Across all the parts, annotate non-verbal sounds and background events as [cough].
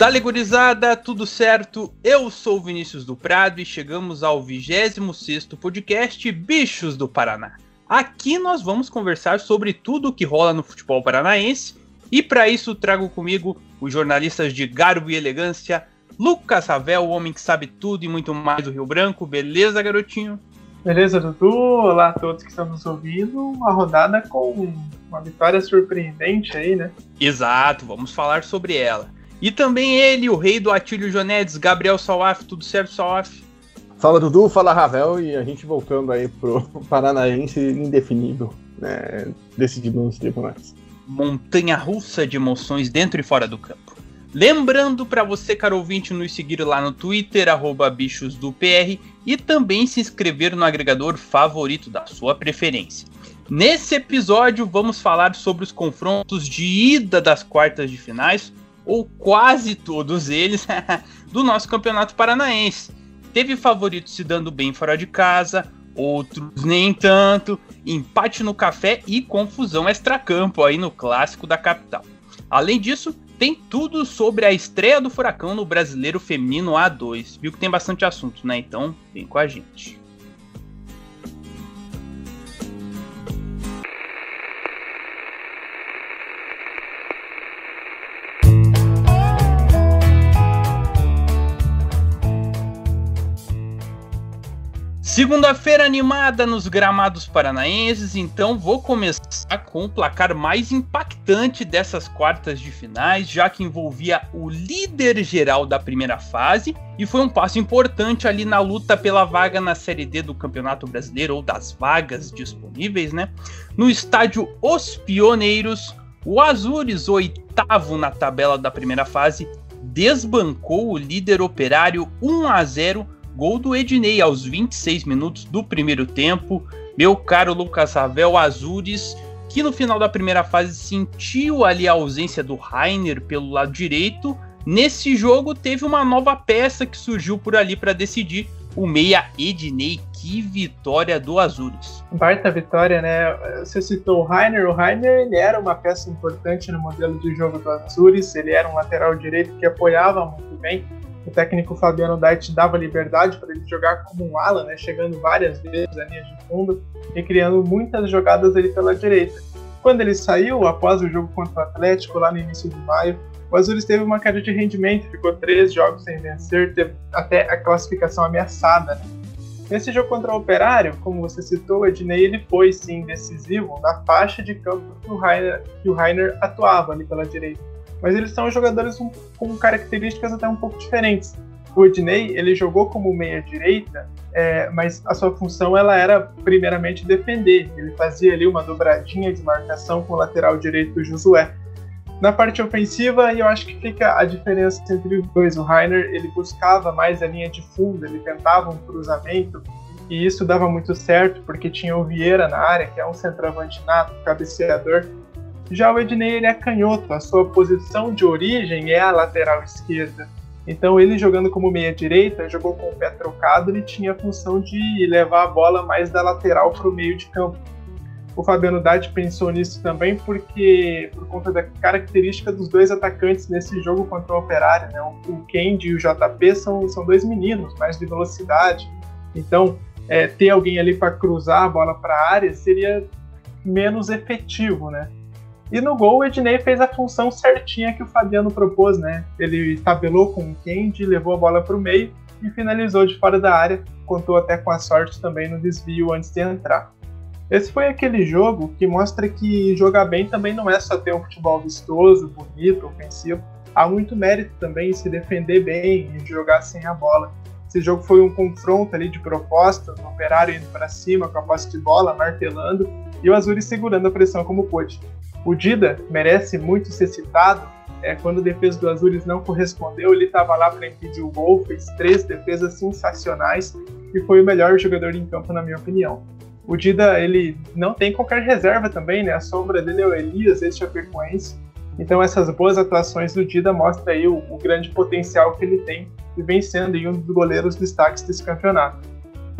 Dale gurizada, tudo certo? Eu sou o Vinícius do Prado e chegamos ao 26º podcast Bichos do Paraná. Aqui nós vamos conversar sobre tudo o que rola no futebol paranaense e para isso trago comigo os jornalistas de garbo e elegância, Lucas Ravel, o homem que sabe tudo e muito mais do Rio Branco. Beleza, garotinho? Beleza, Dudu? Olá a todos que estão nos ouvindo. Uma rodada com uma vitória surpreendente aí, né? Exato, vamos falar sobre ela. E também ele, o rei do Atílio Jonedes, Gabriel Salaf. Tudo certo, Salaf? Fala Dudu, fala Ravel e a gente voltando aí pro [laughs] Paranaense indefinido, né? Decidido nos tribunais. Montanha russa de emoções dentro e fora do campo. Lembrando para você, caro ouvinte, nos seguir lá no Twitter, bichosdopr, e também se inscrever no agregador favorito da sua preferência. Nesse episódio, vamos falar sobre os confrontos de ida das quartas de finais, ou quase todos eles, [laughs] do nosso campeonato paranaense. Teve favoritos se dando bem fora de casa, outros nem tanto, empate no café e confusão extracampo aí no clássico da capital. Além disso, tem tudo sobre a estreia do Furacão no Brasileiro Feminino A2. Viu que tem bastante assunto, né? Então, vem com a gente. Segunda-feira animada nos gramados paranaenses, então vou começar com o placar mais impactante dessas quartas de finais, já que envolvia o líder geral da primeira fase e foi um passo importante ali na luta pela vaga na Série D do Campeonato Brasileiro ou das vagas disponíveis, né? No estádio Os Pioneiros, o Azures, oitavo na tabela da primeira fase, desbancou o líder operário 1 a 0 Gol do Ednei aos 26 minutos do primeiro tempo. Meu caro Lucas Ravel Azures, que no final da primeira fase sentiu ali a ausência do Rainer pelo lado direito. Nesse jogo teve uma nova peça que surgiu por ali para decidir o meia Ednei. Que vitória do Azures. Baita vitória, né? Você citou o Rainer. O Rainer ele era uma peça importante no modelo de jogo do Azures. Ele era um lateral direito que apoiava muito bem o técnico Fabiano Dait dava liberdade para ele jogar como um ala, né, chegando várias vezes à linha de fundo e criando muitas jogadas ali pela direita. Quando ele saiu, após o jogo contra o Atlético, lá no início de maio, o Azures teve uma queda de rendimento, ficou três jogos sem vencer, teve até a classificação ameaçada. Né? Nesse jogo contra o Operário, como você citou, Ednei ele foi sim decisivo na faixa de campo que o Rainer, que o Rainer atuava ali pela direita mas eles são jogadores com características até um pouco diferentes. O Ednei, ele jogou como meia-direita, é, mas a sua função ela era primeiramente defender. Ele fazia ali uma dobradinha de marcação com o lateral direito do Josué. Na parte ofensiva, eu acho que fica a diferença entre os dois. O Rainer, ele buscava mais a linha de fundo, ele tentava um cruzamento, e isso dava muito certo, porque tinha o Vieira na área, que é um centroavante nato, cabeceador, já o Ednei ele é canhoto, a sua posição de origem é a lateral esquerda. Então ele jogando como meia direita, jogou com o pé trocado, ele tinha a função de levar a bola mais da lateral para o meio de campo. O Fabiano Dade pensou nisso também porque por conta da característica dos dois atacantes nesse jogo contra o Operário, né? O Kendi e o JP são, são dois meninos, mais de velocidade. Então é, ter alguém ali para cruzar a bola para a área seria menos efetivo, né? E no gol, o Ednei fez a função certinha que o Fabiano propôs, né? Ele tabelou com o Kendi, levou a bola para o meio e finalizou de fora da área. Contou até com a sorte também no desvio antes de entrar. Esse foi aquele jogo que mostra que jogar bem também não é só ter um futebol vistoso, bonito, ofensivo. Há muito mérito também em se defender bem e jogar sem a bola. Esse jogo foi um confronto ali de propostas, o Operário indo para cima com a posse de bola, martelando, e o Azuri segurando a pressão como pôde. O Dida merece muito ser citado é, quando a defesa do Azures não correspondeu, ele estava lá para impedir o gol, fez três defesas sensacionais e foi o melhor jogador em campo, na minha opinião. O Dida, ele não tem qualquer reserva também, né? A sombra dele é o Elias, esse Chapecoense. Então essas boas atuações do Dida mostram aí o, o grande potencial que ele tem e vem sendo um dos goleiros destaques desse campeonato.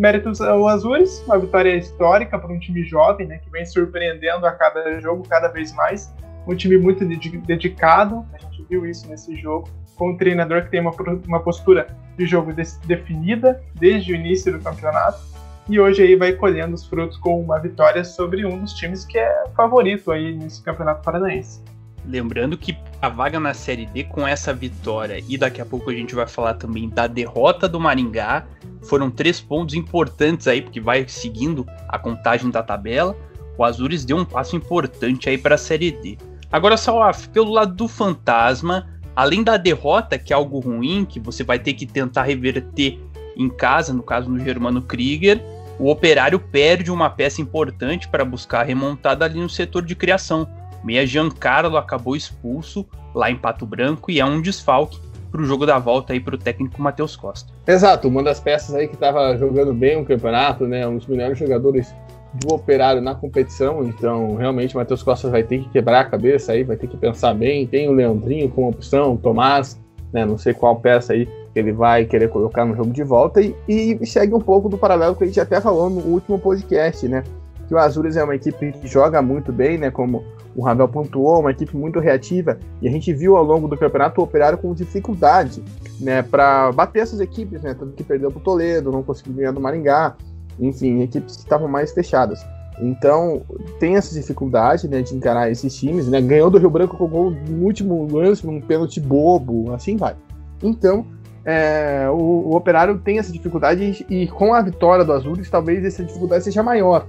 Méritos ao Azures, uma vitória histórica para um time jovem, né, que vem surpreendendo a cada jogo cada vez mais. Um time muito dedicado, a gente viu isso nesse jogo, com um treinador que tem uma, uma postura de jogo de, definida desde o início do campeonato. E hoje aí vai colhendo os frutos com uma vitória sobre um dos times que é favorito aí nesse campeonato paranaense. Lembrando que a vaga na Série D com essa vitória e daqui a pouco a gente vai falar também da derrota do Maringá foram três pontos importantes aí porque vai seguindo a contagem da tabela. O Azures deu um passo importante aí para a Série D. Agora, Salaf, pelo lado do Fantasma, além da derrota, que é algo ruim, que você vai ter que tentar reverter em casa, no caso no Germano Krieger, o Operário perde uma peça importante para buscar a remontada ali no setor de criação Meia Giancarlo acabou expulso lá em Pato Branco e é um desfalque para o jogo da volta aí para o técnico Matheus Costa. Exato, uma das peças aí que estava jogando bem o campeonato, né, um dos melhores jogadores do Operário na competição, então realmente o Matheus Costa vai ter que quebrar a cabeça aí, vai ter que pensar bem. Tem o Leandrinho como opção, o Tomás, né, não sei qual peça aí ele vai querer colocar no jogo de volta. E, e segue um pouco do paralelo que a gente até falou no último podcast, né, que o Azures é uma equipe que joga muito bem, né, como o Ravel pontuou, uma equipe muito reativa, e a gente viu ao longo do campeonato o Operário com dificuldade né, para bater essas equipes, né, tanto que perdeu para o Toledo, não conseguiu ganhar do Maringá, enfim, equipes que estavam mais fechadas. Então, tem essa dificuldade né, de encarar esses times, né, ganhou do Rio Branco com gol no último lance, num pênalti bobo, assim vai. Então, é, o, o, Operário tem essa dificuldade e, e com a vitória do Azul, talvez essa dificuldade seja maior.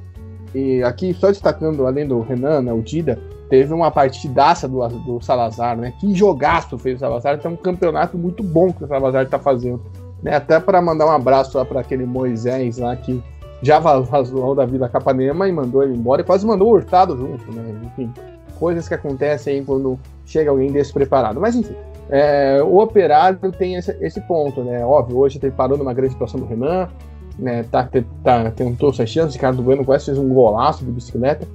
E aqui, só destacando, além do Renan, né, o Dida, teve uma partidaça do, do Salazar, né? Que jogaço fez o Salazar. Tem um campeonato muito bom que o Salazar está fazendo. Né? Até para mandar um abraço lá para aquele Moisés lá que já vazou da Vila Capanema e mandou ele embora e quase mandou o Hurtado junto, né? Enfim, coisas que acontecem aí quando chega alguém despreparado. Mas enfim, é, o operário tem esse, esse, ponto, né? Óbvio, hoje ele parou numa grande situação do Renan, né, tá, tá, tentou suas chances, Ricardo Bueno quase fez um golaço de bicicleta.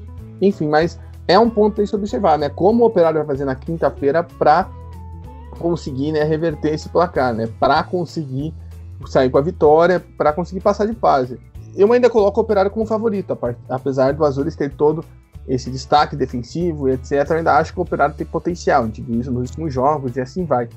Enfim, mas é um ponto a se observar, né? Como o Operário vai fazer na quinta-feira para conseguir né, reverter esse placar, né? Para conseguir sair com a vitória, para conseguir passar de fase. Eu ainda coloco o Operário como favorito, apesar do Azures ter todo esse destaque defensivo etc. Eu ainda acho que o Operário tem potencial. A gente viu isso nos últimos jogos e assim vai.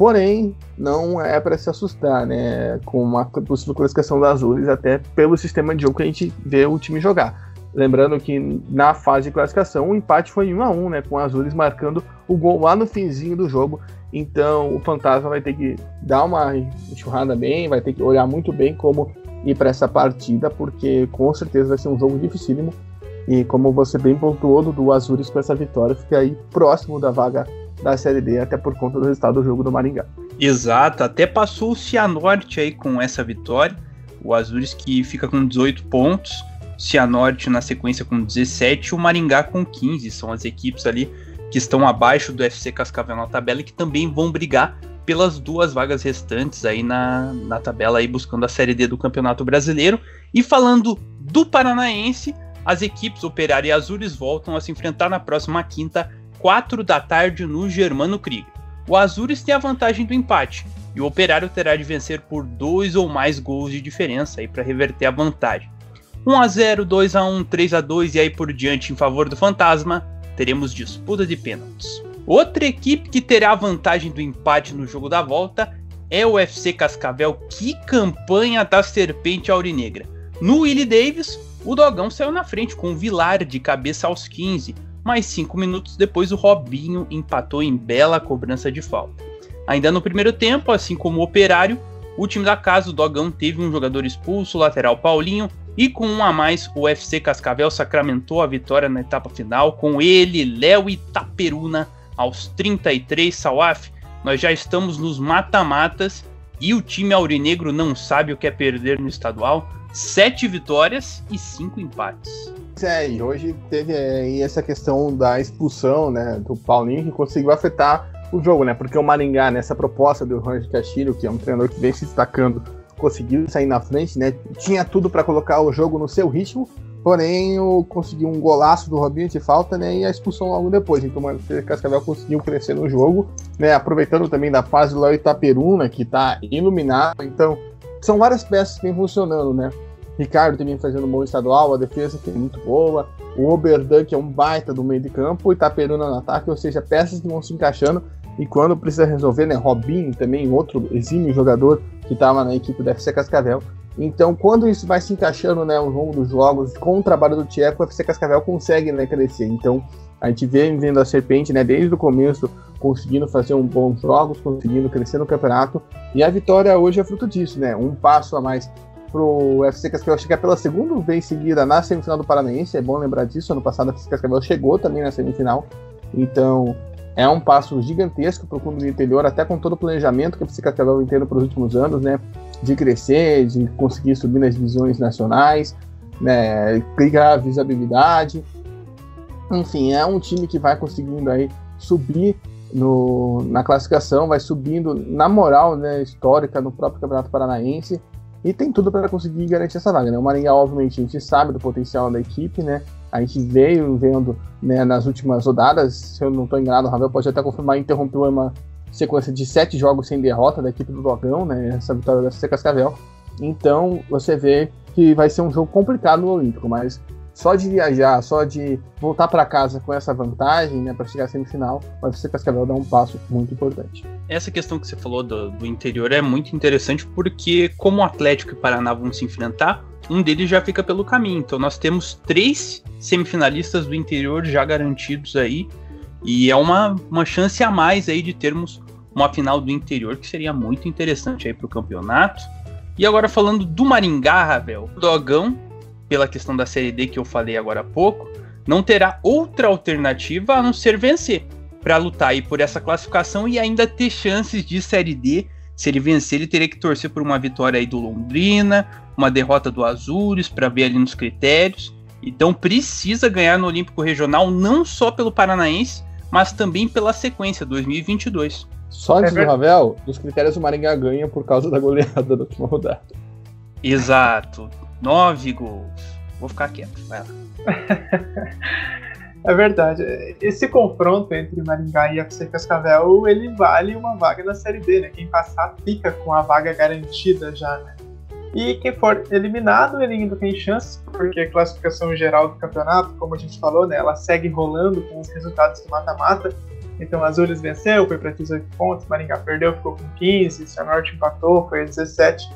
Porém, não é para se assustar, né? Com uma possível classificação das Azures, até pelo sistema de jogo que a gente vê o time jogar. Lembrando que na fase de classificação o empate foi 1 a 1 né? Com os Azures marcando o gol lá no finzinho do jogo. Então o Fantasma vai ter que dar uma enxurrada bem, vai ter que olhar muito bem como ir para essa partida, porque com certeza vai ser um jogo dificílimo. E como você bem pontuou, do Azures com essa vitória, fica aí próximo da vaga da Série D, até por conta do resultado do jogo do Maringá. Exato, até passou o Cianorte aí com essa vitória. O Azures que fica com 18 pontos, Cianorte na sequência com 17 e o Maringá com 15. São as equipes ali que estão abaixo do FC Cascavel na tabela e que também vão brigar pelas duas vagas restantes aí na, na tabela aí buscando a Série D do Campeonato Brasileiro. E falando do Paranaense, as equipes Operário e Azures voltam a se enfrentar na próxima quinta 4 da tarde no Germano Krieger. O Azures tem a vantagem do empate e o Operário terá de vencer por dois ou mais gols de diferença para reverter a vantagem. 1 a 0, 2 a 1, 3 a 2 e aí por diante em favor do Fantasma, teremos disputa de pênaltis. Outra equipe que terá a vantagem do empate no jogo da volta é o FC Cascavel. Que campanha da Serpente Aurinegra! No Willie Davis, o Dogão saiu na frente com o Vilar de cabeça aos 15, mas cinco minutos depois o Robinho empatou em bela cobrança de falta. Ainda no primeiro tempo, assim como o Operário, o time da casa, o Dogão, teve um jogador expulso, o lateral Paulinho, e com um a mais, o UFC Cascavel sacramentou a vitória na etapa final com ele, Léo Itaperuna, aos 33 Sawaf. Nós já estamos nos mata-matas e o time aurinegro não sabe o que é perder no estadual. Sete vitórias e cinco empates. É, e hoje teve aí essa questão da expulsão né, do Paulinho que conseguiu afetar o jogo, né? Porque o Maringá, nessa proposta do Roger Castilho, que é um treinador que vem se destacando, conseguiu sair na frente, né? Tinha tudo para colocar o jogo no seu ritmo, porém o, conseguiu um golaço do Robinho de falta, né? E a expulsão logo depois. Então o Cascavel conseguiu crescer no jogo, né? Aproveitando também da fase do Léo Itaperuna, que tá iluminado. Então, são várias peças que vem funcionando, né? Ricardo também fazendo um bom estadual, a defesa que é muito boa, o Oberdan, que é um baita do meio de campo, e Itaperuna no ataque, ou seja, peças que vão se encaixando e quando precisa resolver, né? Robinho também, outro exímio jogador que estava na equipe do FC Cascavel. Então, quando isso vai se encaixando né, ao longo dos jogos, com o trabalho do Tcheco, o FC Cascavel consegue né, crescer. Então, a gente vem vendo a Serpente né, desde o começo conseguindo fazer um bons jogos, conseguindo crescer no campeonato. E a vitória hoje é fruto disso, né? Um passo a mais pro FC Cascavel chegar pela segunda vez seguida na semifinal do Paranaense. É bom lembrar disso. Ano passado o FC Cascavel chegou também na semifinal. Então, é um passo gigantesco para o clube do interior, até com todo o planejamento que a FC Cascavel tendo para os últimos anos, né? De crescer, de conseguir subir nas divisões nacionais, né? Criar visibilidade. Enfim, é um time que vai conseguindo aí subir no, na classificação, vai subindo na moral né, histórica no próprio Campeonato Paranaense e tem tudo para conseguir garantir essa vaga. Né? O Maringá, obviamente, a gente sabe do potencial da equipe, né? A gente veio vendo né, nas últimas rodadas, se eu não estou enganado, o Ravel pode até confirmar, interrompeu uma sequência de sete jogos sem derrota da equipe do Dogão, né? Essa vitória da FC Cascavel. Então você vê que vai ser um jogo complicado no Olímpico, mas só de viajar, só de voltar para casa com essa vantagem, né, para chegar à semifinal, vai ser Cascavel dar um passo muito importante. Essa questão que você falou do, do interior é muito interessante porque como o Atlético e o Paraná vão se enfrentar, um deles já fica pelo caminho. Então nós temos três semifinalistas do interior já garantidos aí. E é uma, uma chance a mais aí de termos uma final do interior que seria muito interessante aí para o campeonato. E agora falando do Maringá, Ravel, o Dogão, pela questão da Série D que eu falei agora há pouco, não terá outra alternativa a não ser vencer para lutar aí por essa classificação e ainda ter chances de Série D. Se ele vencer, ele teria que torcer por uma vitória aí do Londrina, uma derrota do Azures para ver ali nos critérios. Então precisa ganhar no Olímpico Regional não só pelo Paranaense, mas também pela sequência 2022. Só antes é do Ravel, os critérios o Maringá ganha por causa da goleada da última rodada. Exato. Nove gols. Vou ficar quieto, vai lá. [laughs] é verdade. Esse confronto entre Maringá e FC Cascavel, ele vale uma vaga na Série B, né? Quem passar fica com a vaga garantida já, né? E quem for eliminado, ele ainda tem chance, porque a classificação geral do campeonato, como a gente falou, né, ela segue rolando com os resultados do mata-mata. Então, Azures venceu, foi para 18 pontos, Maringá perdeu, ficou com 15, Cianorte empatou, foi a 17.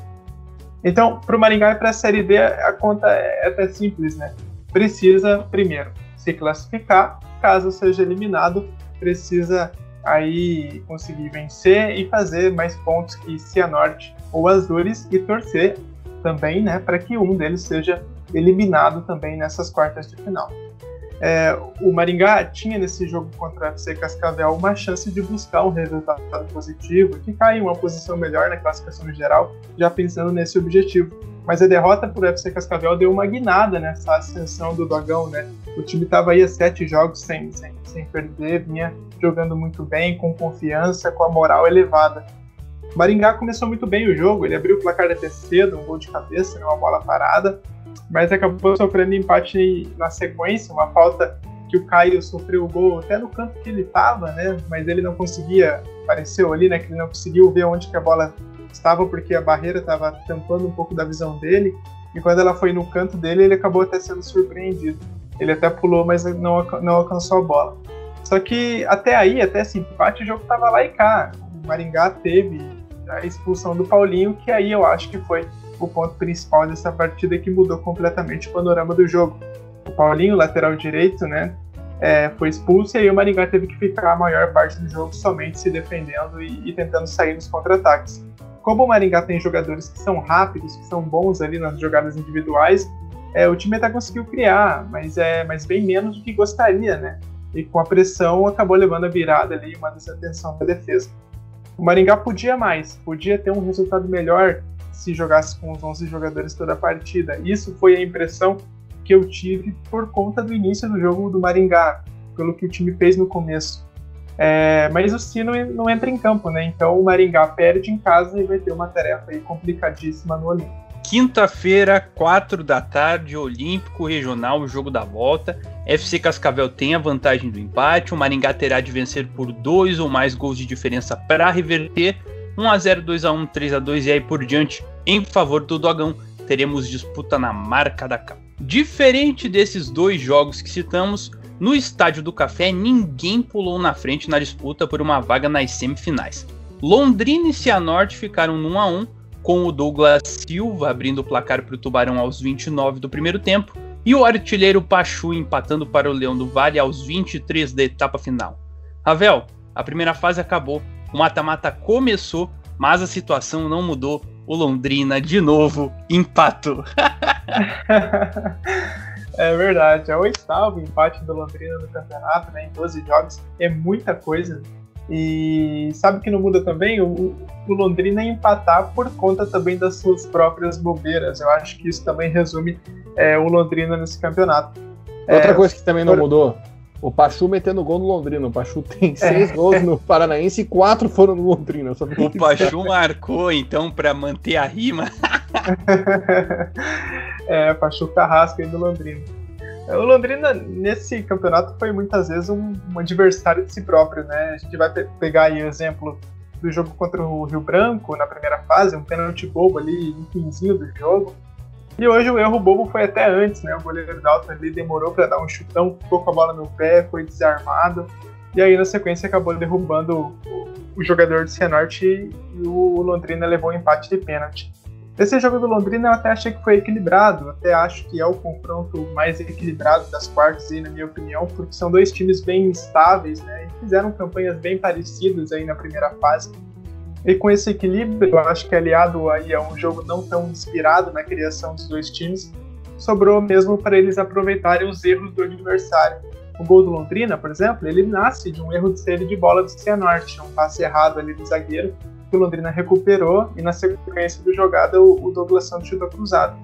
Então, para o Maringá e para a Série D, a conta é até simples, né? Precisa, primeiro, se classificar, caso seja eliminado, precisa aí conseguir vencer e fazer mais pontos que Cianorte ou Azures e torcer também, né, para que um deles seja eliminado também nessas quartas de final. É, o Maringá tinha nesse jogo contra a FC Cascavel uma chance de buscar um resultado positivo, ficar em uma posição melhor na classificação geral, já pensando nesse objetivo. Mas a derrota por FC Cascavel deu uma guinada nessa ascensão do Dogão, né? O time estava aí a sete jogos sem, sem, sem perder, vinha jogando muito bem, com confiança, com a moral elevada. Maringá começou muito bem o jogo, ele abriu o placar até cedo, um gol de cabeça, né, uma bola parada, mas acabou sofrendo empate na sequência, uma falta que o Caio sofreu o gol até no canto que ele estava, né? Mas ele não conseguia, apareceu ali, né? Que ele não conseguiu ver onde que a bola estava porque a barreira estava tampando um pouco da visão dele. E quando ela foi no canto dele, ele acabou até sendo surpreendido. Ele até pulou, mas não, não alcançou a bola. Só que até aí, até esse empate, o jogo estava lá e cá. O Maringá teve a expulsão do Paulinho, que aí eu acho que foi o ponto principal dessa partida que mudou completamente o panorama do jogo. O Paulinho, lateral direito, né, é, foi expulso e aí o Maringá teve que ficar a maior parte do jogo somente se defendendo e, e tentando sair nos contra-ataques. Como o Maringá tem jogadores que são rápidos, que são bons ali nas jogadas individuais, é, o time até conseguiu criar, mas é mas bem menos do que gostaria, né? E com a pressão acabou levando a virada ali, uma desatenção da defesa. O Maringá podia mais, podia ter um resultado melhor se jogasse com os 11 jogadores toda a partida. Isso foi a impressão que eu tive por conta do início do jogo do Maringá, pelo que o time fez no começo. É, mas o Sino não entra em campo, né? Então o Maringá perde em casa e vai ter uma tarefa complicadíssima no Olímpico. Quinta-feira, 4 da tarde, Olímpico Regional, o jogo da volta. FC Cascavel tem a vantagem do empate. O Maringá terá de vencer por dois ou mais gols de diferença para reverter. 1x0, 2x1, 3x2 e aí por diante em favor do Dogão. Teremos disputa na marca da capa. Diferente desses dois jogos que citamos, no Estádio do Café ninguém pulou na frente na disputa por uma vaga nas semifinais. Londrina e Cianorte ficaram no 1 a 1 com o Douglas Silva abrindo o placar para o Tubarão aos 29 do primeiro tempo e o artilheiro Pachu empatando para o Leão do Vale aos 23 da etapa final. Ravel, a primeira fase acabou, o mata-mata começou, mas a situação não mudou. O Londrina de novo empatou. [laughs] é verdade, é o oitavo empate do Londrina no campeonato, né, em 12 jogos, é muita coisa. E sabe que não muda também? O, o Londrina empatar por conta também das suas próprias bobeiras. Eu acho que isso também resume é, o Londrina nesse campeonato. Outra é, coisa que também não por... mudou, o Pachu metendo gol no Londrina. O Pachu tem é. seis é. gols no Paranaense e quatro foram no Londrina. o Pachu marcou, então, para manter a rima. [laughs] é, Pachu Carrasco aí do Londrina. O Londrina, nesse campeonato, foi muitas vezes um, um adversário de si próprio, né? A gente vai pe pegar aí o exemplo do jogo contra o Rio Branco na primeira fase, um pênalti bobo ali no finzinho do jogo. E hoje o erro bobo foi até antes, né? O goleiro Dalton ali demorou para dar um chutão, ficou com a bola no pé, foi desarmado. E aí, na sequência, acabou derrubando o, o jogador do Cianorte e o Londrina levou um empate de pênalti. Esse jogo do Londrina eu até achei que foi equilibrado, até acho que é o confronto mais equilibrado das quartas aí, na minha opinião, porque são dois times bem estáveis, né, e fizeram campanhas bem parecidas aí na primeira fase. E com esse equilíbrio, eu acho que aliado aí a um jogo não tão inspirado na criação dos dois times, sobrou mesmo para eles aproveitarem os erros do adversário. O gol do Londrina, por exemplo, ele nasce de um erro de série de bola do Cianorte, um passe errado ali do zagueiro, que o Londrina recuperou e na sequência da jogada o, Douglas Santos chutou cruzado.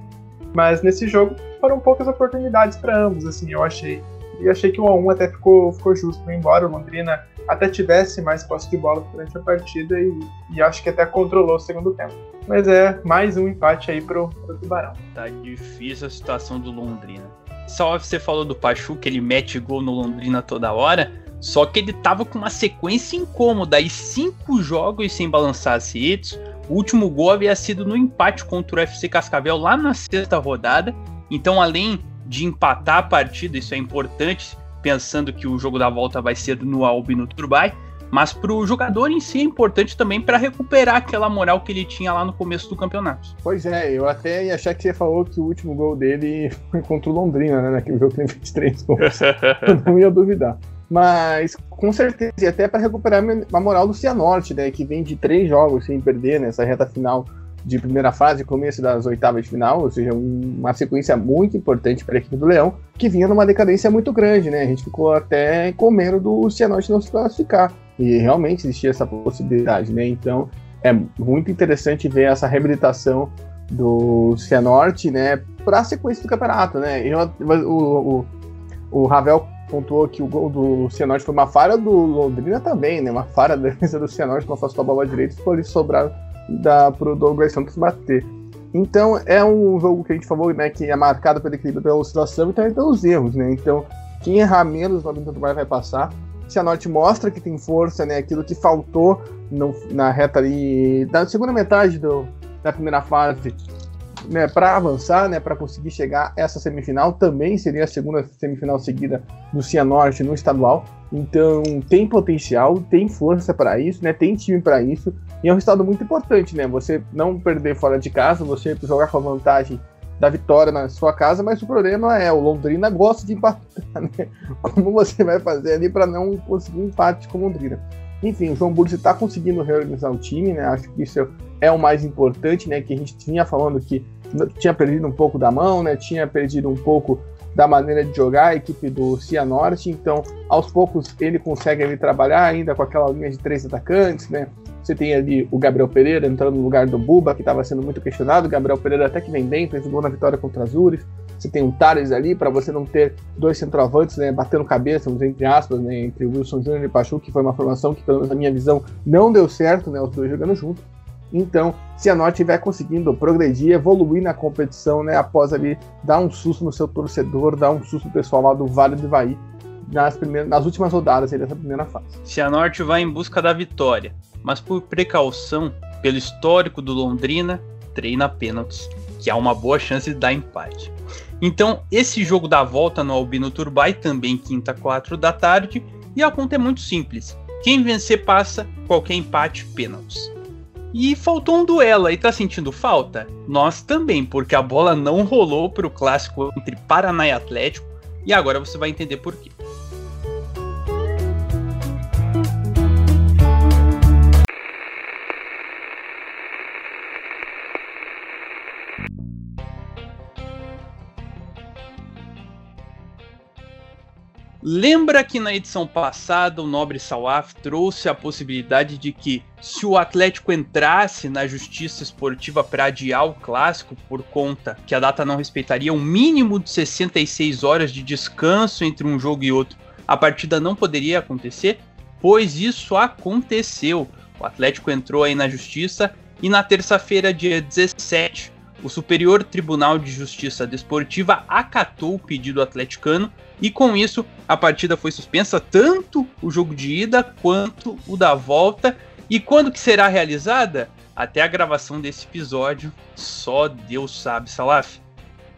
Mas nesse jogo foram poucas oportunidades para ambos, assim, eu achei. E achei que o 1 até ficou, ficou justo, embora o Londrina até tivesse mais posse de bola durante a partida e, e, acho que até controlou o segundo tempo. Mas é mais um empate aí pro, pro Tubarão. Tá difícil a situação do Londrina. Só você falou do Pachu, que ele mete gol no Londrina toda hora. Só que ele tava com uma sequência incômoda e cinco jogos sem balançar as redes. O último gol havia sido no empate contra o FC Cascavel lá na sexta rodada. Então, além de empatar a partida, isso é importante, pensando que o jogo da volta vai ser no Albi no Turbai. Mas para o jogador em si é importante também para recuperar aquela moral que ele tinha lá no começo do campeonato. Pois é, eu até ia achar que você falou que o último gol dele foi contra o Londrina, né? Naquele jogo que ele fez três gols. [laughs] eu não ia duvidar. Mas com certeza, e até para recuperar a moral do Cianorte, né? Que vem de três jogos sem perder nessa reta final de primeira fase, começo das oitavas de final, ou seja, uma sequência muito importante para a equipe do Leão, que vinha numa decadência muito grande, né? A gente ficou até com medo do Cianorte não se classificar. E realmente existia essa possibilidade, né? Então é muito interessante ver essa reabilitação do Cianorte, né? Para a sequência do campeonato, né? Eu, o, o, o Ravel pontuou que o gol do Cianorte foi uma falha do Londrina também, né? Uma falha da defesa do Cianorte, não afastou a bola direita e ficou ali da, pro Douglas Santos bater. Então é um jogo que a gente falou, né? Que é marcado pelo equilíbrio, pela oscilação e também pelos erros, né? Então quem errar menos no do vai passar. Cianorte mostra que tem força, né? Aquilo que faltou no, na reta ali da segunda metade do, da primeira fase né, para avançar, né, para conseguir chegar essa semifinal, também seria a segunda semifinal seguida do Cianorte no estadual. Então tem potencial, tem força para isso, né, tem time para isso. E é um resultado muito importante, né? Você não perder fora de casa, você jogar com a vantagem da vitória na sua casa, mas o problema é o Londrina gosta de empatar, [laughs] né? Como você vai fazer ali para não conseguir empate com o Londrina? Enfim, o João Bursi está conseguindo reorganizar o time, né? Acho que isso é o mais importante, né? Que a gente tinha falando que tinha perdido um pouco da mão, né? Tinha perdido um pouco da maneira de jogar a equipe do Cianorte, então aos poucos ele consegue ali, trabalhar ainda com aquela linha de três atacantes, né? Você tem ali o Gabriel Pereira entrando no lugar do Buba, que estava sendo muito questionado. O Gabriel Pereira até que vem bem, fez gol na vitória contra as Azures. Você tem um Tares ali para você não ter dois centroavantes, né, batendo cabeça, entre aspas, né, entre o Wilson Júnior e o Pachu, que foi uma formação que, pelo menos na minha visão, não deu certo, né, os dois jogando junto. Então, se a Norte estiver conseguindo progredir, evoluir na competição, né, após ali dar um susto no seu torcedor, dar um susto no pessoal lá do Vale do Ivaí, nas, primeiras, nas últimas rodadas dessa primeira fase. Se a Norte vai em busca da vitória, mas por precaução, pelo histórico do Londrina, treina pênaltis, que há uma boa chance de dar empate. Então, esse jogo da volta no Albino Turbay, também quinta, 4 da tarde, e a conta é muito simples. Quem vencer passa, qualquer empate, pênaltis. E faltou um duelo aí, tá sentindo falta? Nós também, porque a bola não rolou para o clássico entre Paraná e Atlético, e agora você vai entender por quê. Lembra que na edição passada o Nobre Salaf trouxe a possibilidade de que, se o Atlético entrasse na justiça esportiva para adiar o clássico por conta que a data não respeitaria um mínimo de 66 horas de descanso entre um jogo e outro, a partida não poderia acontecer? Pois isso aconteceu. O Atlético entrou aí na justiça e na terça-feira, dia 17, o Superior Tribunal de Justiça Desportiva acatou o pedido atleticano e com isso a partida foi suspensa tanto o jogo de ida quanto o da volta. E quando que será realizada? Até a gravação desse episódio, só Deus sabe, Salaf.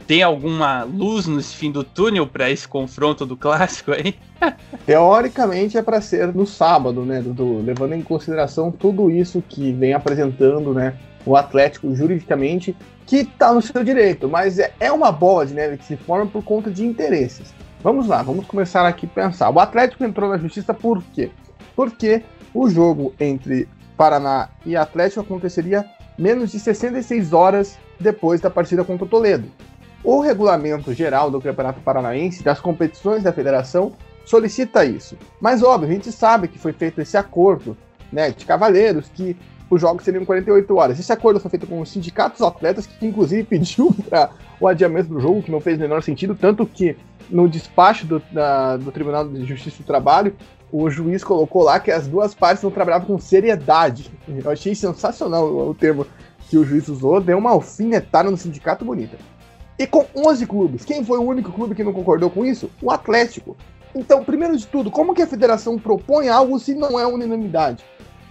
Tem alguma luz no fim do túnel para esse confronto do clássico aí? [laughs] Teoricamente é para ser no sábado, né, Dudu? Levando em consideração tudo isso que vem apresentando, né, o Atlético juridicamente, que está no seu direito, mas é, é uma bola de neve que se forma por conta de interesses. Vamos lá, vamos começar aqui a pensar. O Atlético entrou na justiça por quê? Porque o jogo entre Paraná e Atlético aconteceria menos de 66 horas depois da partida contra o Toledo. O regulamento geral do Campeonato Paranaense, das competições da federação, solicita isso. Mas, óbvio, a gente sabe que foi feito esse acordo né, de cavaleiros que os jogos seriam 48 horas. Esse acordo foi feito com os sindicatos atletas, que inclusive [laughs] pediu o adiamento do jogo, que não fez o menor sentido, tanto que no despacho do, da, do Tribunal de Justiça do Trabalho, o juiz colocou lá que as duas partes não trabalhavam com seriedade. Eu achei sensacional o termo que o juiz usou, deu uma alfinetada no sindicato bonita. E com 11 clubes, quem foi o único clube que não concordou com isso? O Atlético. Então, primeiro de tudo, como que a federação propõe algo se não é unanimidade?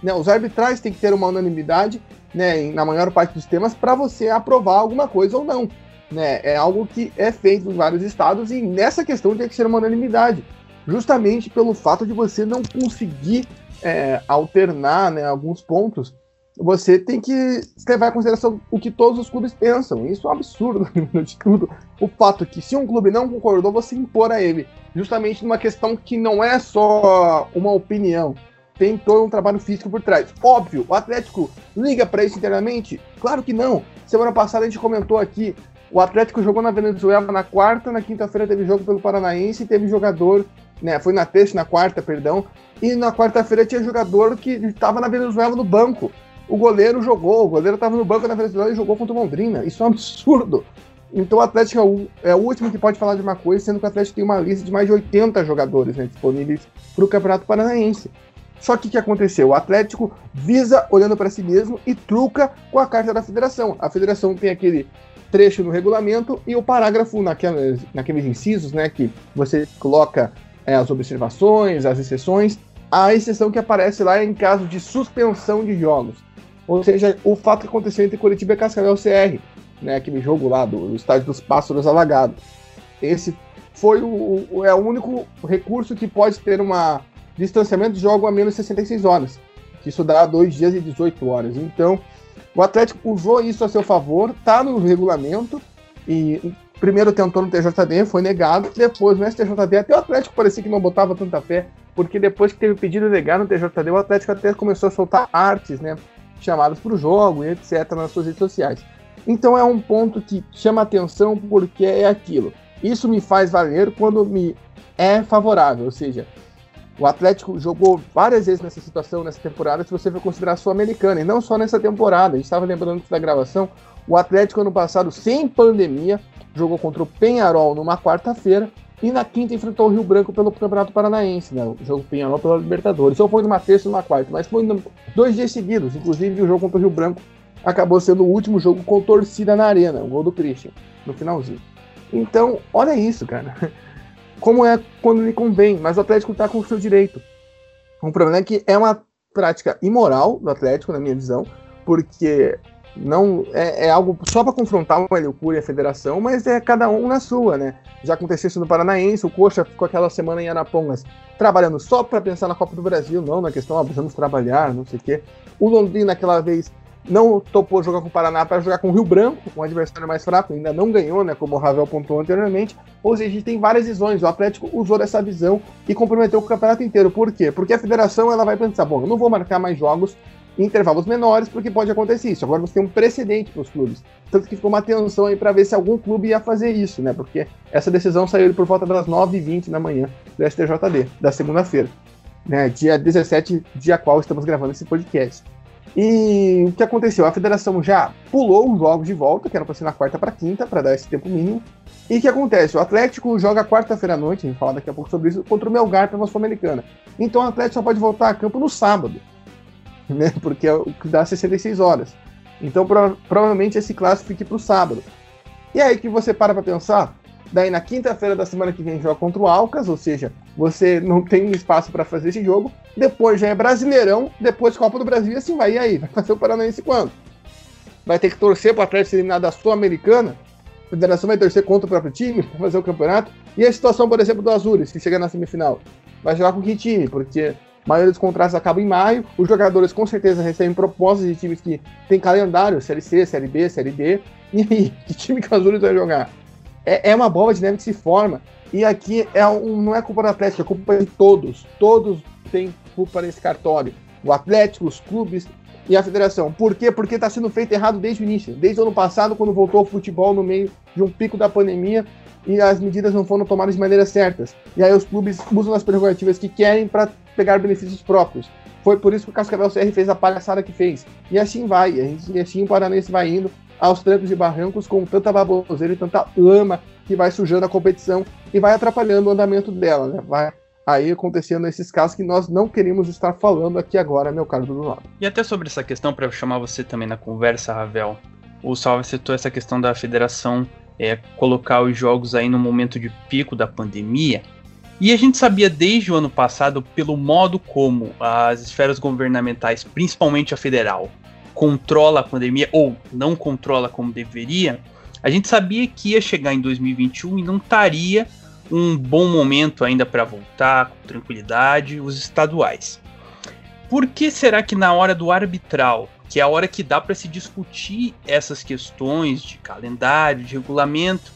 Né, os arbitrais têm que ter uma unanimidade né, na maior parte dos temas para você aprovar alguma coisa ou não. Né? É algo que é feito em vários estados e nessa questão tem que ser uma unanimidade, justamente pelo fato de você não conseguir é, alternar né, alguns pontos. Você tem que levar em consideração o que todos os clubes pensam. Isso é um absurdo, [laughs] de tudo. O fato que, se um clube não concordou, você impor a ele. Justamente numa questão que não é só uma opinião, tem todo um trabalho físico por trás. Óbvio, o Atlético liga para isso internamente? Claro que não. Semana passada a gente comentou aqui, o Atlético jogou na Venezuela na quarta, na quinta-feira teve jogo pelo Paranaense e teve jogador, né, foi na terça, na quarta, perdão, e na quarta-feira tinha jogador que estava na Venezuela no banco. O goleiro jogou, o goleiro estava no banco na Venezuela e jogou contra o Londrina. Isso é um absurdo. Então o Atlético é o, é o, último que pode falar de uma coisa, sendo que o Atlético tem uma lista de mais de 80 jogadores né, disponíveis para o Campeonato Paranaense. Só que o que aconteceu? O Atlético visa olhando para si mesmo e truca com a carta da federação. A federação tem aquele trecho no regulamento e o parágrafo naqueles incisos, né, que você coloca é, as observações, as exceções. A exceção que aparece lá é em caso de suspensão de jogos. Ou seja, o fato que aconteceu entre Curitiba e Cascavel CR, né, aquele jogo lá do, do estádio dos Pássaros Alagados. Esse foi o, o, é o único recurso que pode ter uma distanciamento de jogo a menos 66 horas. Isso dá 2 dias e 18 horas. Então, o Atlético usou isso a seu favor, tá no regulamento. E primeiro tentou no TJD, foi negado. Depois no STJD, até o Atlético parecia que não botava tanta fé, porque depois que teve pedido negar no TJD, o Atlético até começou a soltar artes, né? Chamadas para o jogo e etc. nas suas redes sociais. Então é um ponto que chama atenção porque é aquilo. Isso me faz valer quando me é favorável, ou seja, O Atlético jogou várias vezes nessa situação, nessa temporada, se você for considerar a Sul-Americana, e não só nessa temporada. A gente estava lembrando antes da gravação, o Atlético ano passado, sem pandemia, jogou contra o Penharol numa quarta-feira e na quinta enfrentou o Rio Branco pelo Campeonato Paranaense, né? O jogo Penharol pela Libertadores. Só foi numa terça e numa quarta, mas foi dois dias seguidos. Inclusive, o jogo contra o Rio Branco acabou sendo o último jogo com torcida na arena, o gol do Christian, no finalzinho. Então, olha isso, cara. Como é quando lhe convém, mas o Atlético está com o seu direito. O problema é que é uma prática imoral do Atlético, na minha visão, porque não é, é algo só para confrontar o Heliocura e a federação, mas é cada um na sua, né? Já aconteceu isso no Paranaense, o Coxa ficou aquela semana em Arapongas trabalhando só para pensar na Copa do Brasil, não na questão, ah, precisamos trabalhar, não sei o quê. O Londrina, aquela vez, não topou jogar com o Paraná para jogar com o Rio Branco, um adversário mais fraco, ainda não ganhou, né? Como o Ravel pontuou anteriormente. Ou seja, a gente tem várias visões. O Atlético usou dessa visão e comprometeu o campeonato inteiro. Por quê? Porque a federação ela vai pensar, bom, eu não vou marcar mais jogos em intervalos menores, porque pode acontecer isso. Agora você tem um precedente para os clubes. Tanto que ficou uma atenção aí para ver se algum clube ia fazer isso, né? Porque essa decisão saiu por volta das 9h20 da manhã do STJD, da segunda-feira. Né, dia 17, dia qual estamos gravando esse podcast. E o que aconteceu? A federação já pulou os jogos de volta, que era para ser na quarta para quinta, para dar esse tempo mínimo. E o que acontece? O Atlético joga quarta-feira à noite, a gente daqui a pouco sobre isso, contra o Melgar pela Sul-Americana. Então o Atlético só pode voltar a campo no sábado [laughs] né? Porque é dá 66 horas. Então pro, provavelmente esse clássico fique para o sábado. E aí que você para para pensar, daí na quinta-feira da semana que vem joga contra o Alcas, ou seja, você não tem espaço para fazer esse jogo. Depois já é Brasileirão, depois Copa do Brasil, assim vai. E aí? Vai fazer o Paranaense quando? Vai ter que torcer para Atlético ser eliminado da Sul-Americana? A federação vai torcer contra o próprio time para fazer o campeonato? E a situação, por exemplo, do Azures, que chega na semifinal? Vai jogar com que time? Porque a maioria dos contratos acaba em maio. Os jogadores com certeza recebem propostas de times que têm calendário, Série C, Série B, Série D. E aí, [laughs] que time que o Azul vai jogar? É, é, uma bola neve que se forma. E aqui é um, não é culpa do Atlético, é culpa de todos. Todos têm culpa nesse cartório. O Atlético, os clubes e a federação. Por quê? Porque está sendo feito errado desde o início. Desde o ano passado, quando voltou o futebol no meio de um pico da pandemia e as medidas não foram tomadas de maneira certas. E aí os clubes usam as prerrogativas que querem para pegar benefícios próprios. Foi por isso que o Cascavel CR fez a palhaçada que fez. E assim vai, e assim o Paranense vai indo aos trancos e barrancos com tanta baboseira e tanta lama que vai sujando a competição e vai atrapalhando o andamento dela, né? Vai aí acontecendo esses casos que nós não queremos estar falando aqui agora, meu caro do lado. E até sobre essa questão, para chamar você também na conversa, Ravel, o Salve citou essa questão da federação é, colocar os jogos aí no momento de pico da pandemia. E a gente sabia desde o ano passado, pelo modo como as esferas governamentais, principalmente a federal, controla a pandemia ou não controla como deveria, a gente sabia que ia chegar em 2021 e não estaria um bom momento ainda para voltar com tranquilidade os estaduais. Por que será que na hora do arbitral, que é a hora que dá para se discutir essas questões de calendário, de regulamento,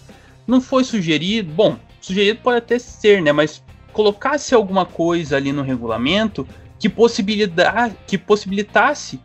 não foi sugerido? Bom, sugerido pode até ser, né? Mas colocasse alguma coisa ali no regulamento que, possibilidade, que possibilitasse,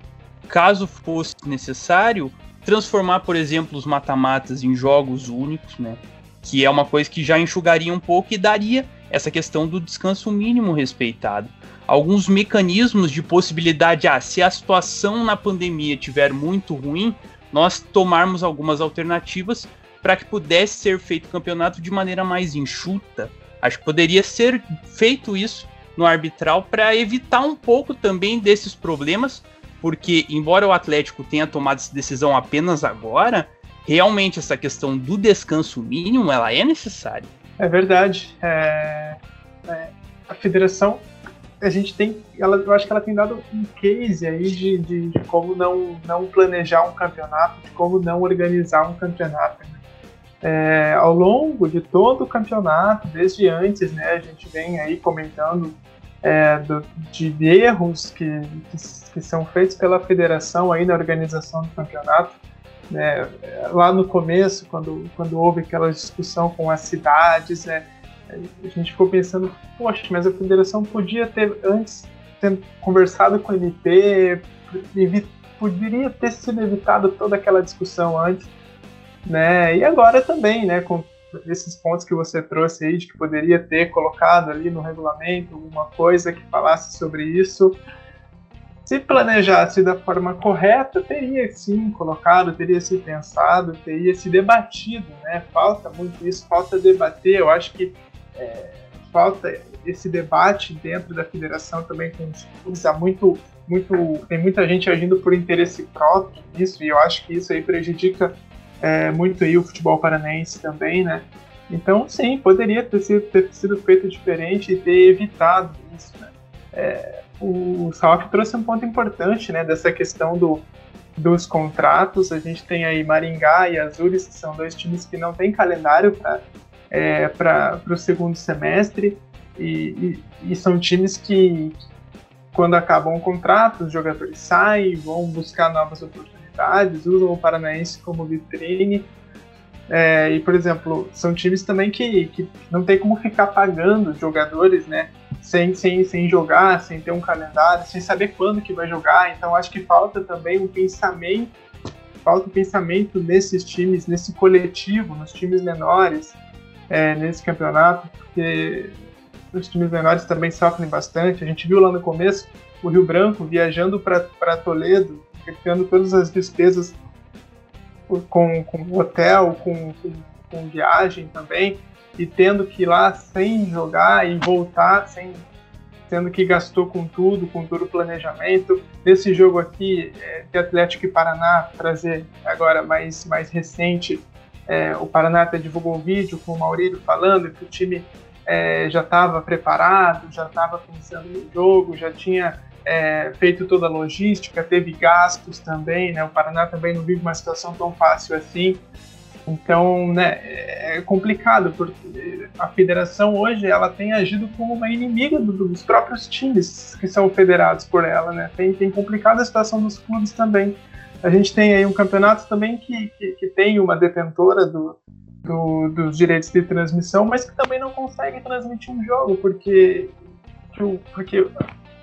caso fosse necessário, transformar, por exemplo, os mata-matas em jogos únicos, né? Que é uma coisa que já enxugaria um pouco e daria essa questão do descanso mínimo respeitado. Alguns mecanismos de possibilidade, ah, se a situação na pandemia tiver muito ruim, nós tomarmos algumas alternativas para que pudesse ser feito o campeonato de maneira mais enxuta. Acho que poderia ser feito isso no arbitral para evitar um pouco também desses problemas, porque embora o Atlético tenha tomado essa decisão apenas agora, realmente essa questão do descanso mínimo ela é necessária. É verdade. É... É... A federação, a gente tem, ela, eu acho que ela tem dado um case aí de, de, de como não, não planejar um campeonato, de como não organizar um campeonato. Né? é, ao longo de todo o campeonato, desde antes, né, a gente vem aí comentando é, do, de erros que, que, que, são feitos pela federação aí na organização do campeonato. Né, lá no começo, quando, quando houve aquela discussão com as cidades, né, a gente ficou pensando, poxa, mas a federação podia ter antes ter conversado com o MP, poderia ter sido evitado toda aquela discussão antes né? E agora também, né? Com esses pontos que você trouxe aí, de que poderia ter colocado ali no regulamento alguma coisa que falasse sobre isso. Se planejasse da forma correta, teria sim colocado, teria se pensado, teria se debatido, né? Falta muito isso, falta debater. Eu acho que é, falta esse debate dentro da federação também com os clubes. Há muito, muito, tem muita gente agindo por interesse próprio nisso, e eu acho que isso aí prejudica é, muito aí o futebol paranaense também, né? Então, sim, poderia ter sido, ter sido feito diferente e ter evitado isso, né? É, o Salaf trouxe um ponto importante, né, dessa questão do, dos contratos. A gente tem aí Maringá e Azures, que são dois times que não têm calendário para é, para o segundo semestre e, e, e, são times que quando acabam o contrato, os jogadores saem, vão buscar novas oportunidades, usam o Paranaense como vitrine. É, e, por exemplo, são times também que, que não tem como ficar pagando jogadores, né? Sem, sem, sem jogar, sem ter um calendário, sem saber quando que vai jogar. Então, acho que falta também um pensamento, falta um pensamento nesses times, nesse coletivo, nos times menores, é, nesse campeonato, porque os times menores também sofrem bastante. A gente viu lá no começo o Rio Branco viajando para Toledo, tendo todas as despesas com, com hotel, com, com, com, viagem também, e tendo que ir lá sem jogar e voltar, sem sendo que gastou com tudo, com todo o planejamento. Nesse jogo aqui, é, de Atlético e Paraná, trazer agora mais, mais recente, é, o Paraná até divulgou um vídeo com o Maurílio falando que o time é, já estava preparado, já estava pensando no jogo, já tinha é, feito toda a logística, teve gastos também, né? O Paraná também não vive uma situação tão fácil assim. Então, né, é complicado, porque a federação hoje ela tem agido como uma inimiga dos próprios times que são federados por ela, né? Tem, tem complicado a situação dos clubes também. A gente tem aí um campeonato também que, que, que tem uma detentora do, do, dos direitos de transmissão, mas que também não consegue transmitir um jogo, porque, porque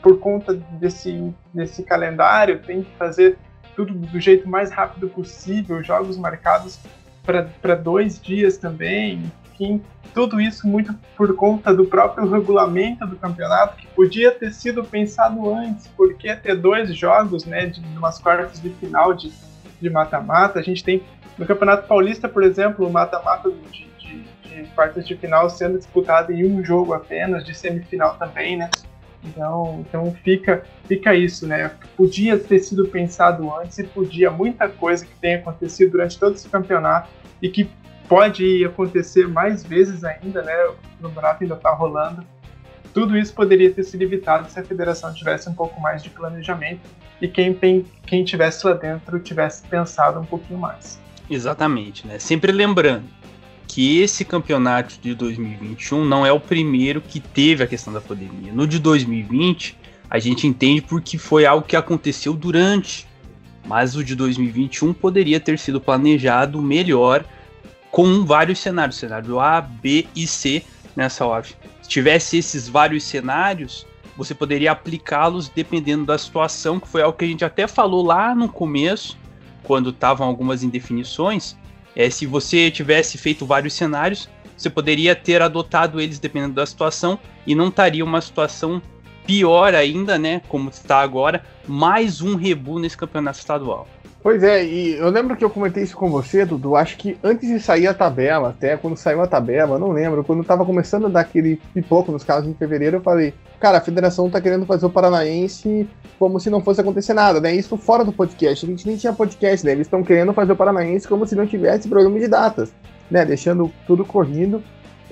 por conta desse, desse calendário tem que fazer tudo do jeito mais rápido possível, jogos marcados para dois dias também, enfim, tudo isso muito por conta do próprio regulamento do campeonato, que podia ter sido pensado antes, porque ter dois jogos, né, de umas quartas de final de mata-mata, a gente tem no Campeonato Paulista, por exemplo, o mata-mata de, de, de, quartas de final sendo disputado em um jogo apenas, de semifinal também, né? Então, então fica, fica isso, né? Podia ter sido pensado antes e podia muita coisa que tem acontecido durante todo esse campeonato e que pode acontecer mais vezes ainda, né? O campeonato ainda está rolando. Tudo isso poderia ter sido evitado se a federação tivesse um pouco mais de planejamento e quem, quem tivesse lá dentro tivesse pensado um pouquinho mais. Exatamente, né? Sempre lembrando que esse campeonato de 2021 não é o primeiro que teve a questão da pandemia. No de 2020, a gente entende porque foi algo que aconteceu durante, mas o de 2021 poderia ter sido planejado melhor com vários cenários, cenário A, B e C nessa off. Se tivesse esses vários cenários, você poderia aplicá-los dependendo da situação, que foi algo que a gente até falou lá no começo, quando estavam algumas indefinições, é, se você tivesse feito vários cenários, você poderia ter adotado eles dependendo da situação e não estaria uma situação pior ainda, né? Como está agora, mais um rebu nesse campeonato estadual. Pois é, e eu lembro que eu comentei isso com você, Dudu. Acho que antes de sair a tabela, até quando saiu a tabela, não lembro, quando tava começando a dar aquele pipoco nos casos em fevereiro, eu falei, cara, a federação tá querendo fazer o Paranaense como se não fosse acontecer nada, né? Isso fora do podcast. A gente nem tinha podcast, né? Eles estão querendo fazer o Paranaense como se não tivesse programa de datas, né? Deixando tudo corrido.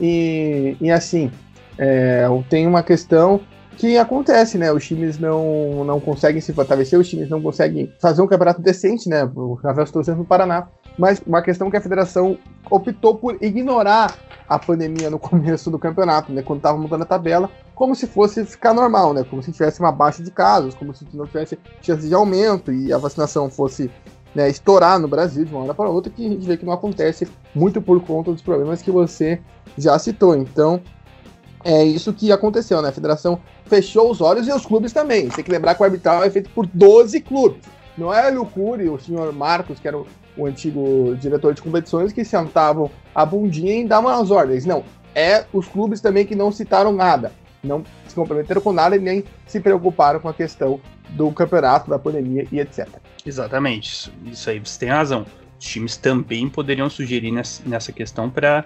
E, e assim, é, tem uma questão que acontece, né? Os times não, não conseguem se fortalecer, os times não conseguem fazer um campeonato decente, né? O Rafael estou no Paraná. Mas uma questão que a federação optou por ignorar a pandemia no [laughs] começo do campeonato, né? Quando estava mudando a tabela, como se fosse ficar normal, né? Como se tivesse uma baixa de casos, como se não tivesse chance de aumento e a vacinação fosse né, estourar no Brasil de uma hora para outra, que a gente vê que não acontece muito por conta dos problemas que você já citou. Então, é isso que aconteceu, né? A federação fechou os olhos e os clubes também. Tem que lembrar que o arbitral é feito por 12 clubes. Não era o Cury, o senhor Marcos, que era o, o antigo diretor de competições, que sentavam a bundinha e davam as ordens. Não, é os clubes também que não citaram nada, não se comprometeram com nada e nem se preocuparam com a questão do campeonato, da pandemia e etc. Exatamente, isso, isso aí você tem razão. Os times também poderiam sugerir nessa, nessa questão para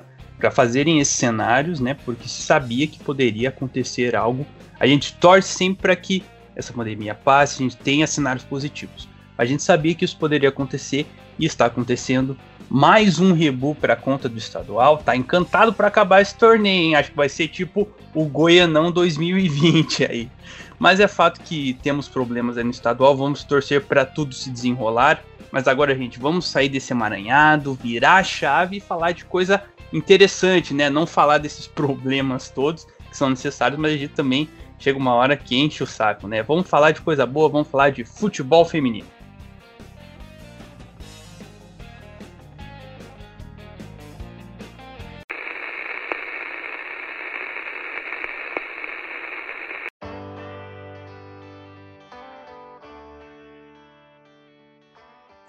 fazerem esses cenários, né? Porque se sabia que poderia acontecer algo. A gente torce sempre para que essa pandemia passe, a gente tenha cenários positivos. A gente sabia que isso poderia acontecer e está acontecendo. Mais um rebu para conta do estadual. Tá encantado para acabar esse torneio, hein? Acho que vai ser tipo o Goianão 2020 [laughs] aí. Mas é fato que temos problemas aí no estadual. Vamos torcer para tudo se desenrolar. Mas agora, gente, vamos sair desse emaranhado, virar a chave e falar de coisa interessante, né? Não falar desses [laughs] problemas todos que são necessários, mas a gente também chega uma hora que enche o saco, né? Vamos falar de coisa boa, vamos falar de futebol feminino.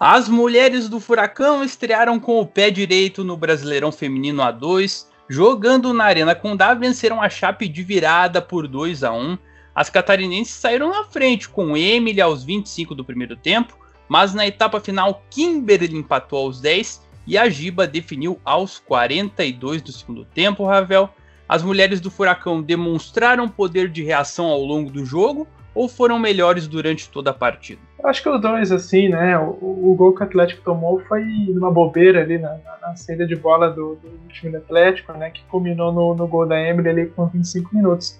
As mulheres do Furacão estrearam com o pé direito no Brasileirão Feminino A2, jogando na Arena Condá, venceram a Chape de virada por 2 a 1. As catarinenses saíram na frente com Emily aos 25 do primeiro tempo, mas na etapa final Kimberly empatou aos 10 e a Giba definiu aos 42 do segundo tempo, Ravel. As mulheres do Furacão demonstraram poder de reação ao longo do jogo, ou foram melhores durante toda a partida? Acho que os dois, assim, né? O, o gol que o Atlético tomou foi numa bobeira ali na, na, saída de bola do, do, time do Atlético, né? Que culminou no, no gol da Emily ali com 25 minutos.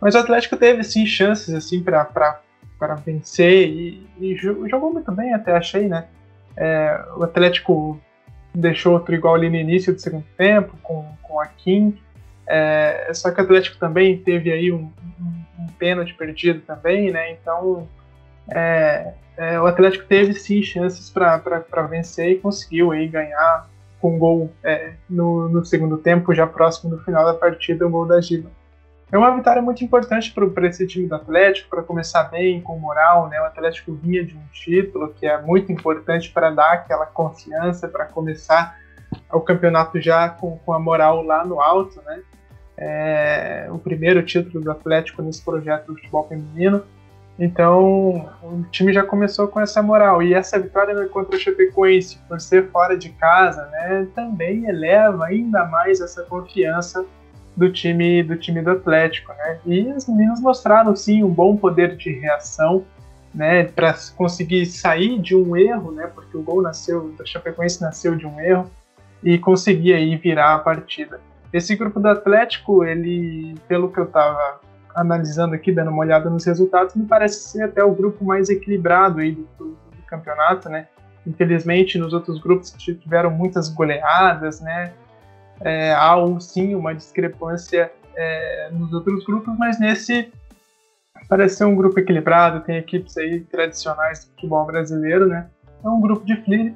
Mas o Atlético teve, sim, chances, assim, para vencer e, e, jogou muito bem, até achei, né? É, o Atlético deixou outro igual ali no início do segundo tempo, com, com a Kim. É, só que o Atlético também teve aí um, um pênalti perdido também, né? Então é, é, o Atlético teve sim chances para vencer e conseguiu aí ganhar com um gol é, no, no, segundo tempo, já próximo do final da partida, o gol da Giba. É uma vitória muito importante para esse time do Atlético, para começar bem, com moral. Né? O Atlético vinha de um título que é muito importante para dar aquela confiança, para começar o campeonato já com, com a moral lá no alto. Né? É, o primeiro título do Atlético nesse projeto do futebol feminino. Então, o time já começou com essa moral. E essa vitória contra o Chapecoense, por ser fora de casa, né, também eleva ainda mais essa confiança do time do time do Atlético, né? E as meninas mostraram sim um bom poder de reação, né, para conseguir sair de um erro, né? Porque o gol nasceu, o Chapecoense nasceu de um erro e conseguir aí virar a partida. Esse grupo do Atlético, ele, pelo que eu estava analisando aqui, dando uma olhada nos resultados, me parece ser até o grupo mais equilibrado aí do, do, do campeonato, né? Infelizmente, nos outros grupos tiveram muitas goleadas, né? É, há sim uma discrepância é, nos outros grupos, mas nesse parece ser um grupo equilibrado, tem equipes aí tradicionais do futebol brasileiro, né? É um grupo